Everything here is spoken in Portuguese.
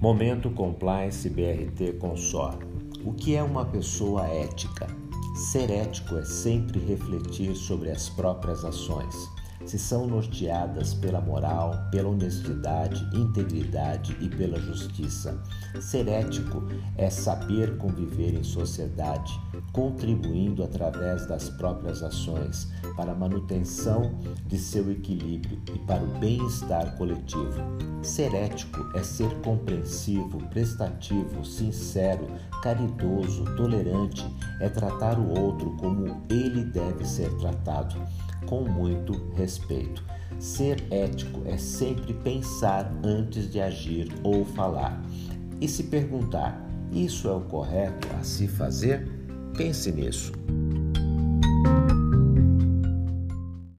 Momento Compliance BRT Consor. O que é uma pessoa ética? Ser ético é sempre refletir sobre as próprias ações se são norteadas pela moral, pela honestidade, integridade e pela justiça. Ser ético é saber conviver em sociedade, contribuindo através das próprias ações para a manutenção de seu equilíbrio e para o bem-estar coletivo. Ser ético é ser compreensivo, prestativo, sincero, caridoso, tolerante, é tratar o outro como ele deve ser tratado com muito respeito. Ser ético é sempre pensar antes de agir ou falar. E se perguntar, isso é o correto a se fazer? Pense nisso.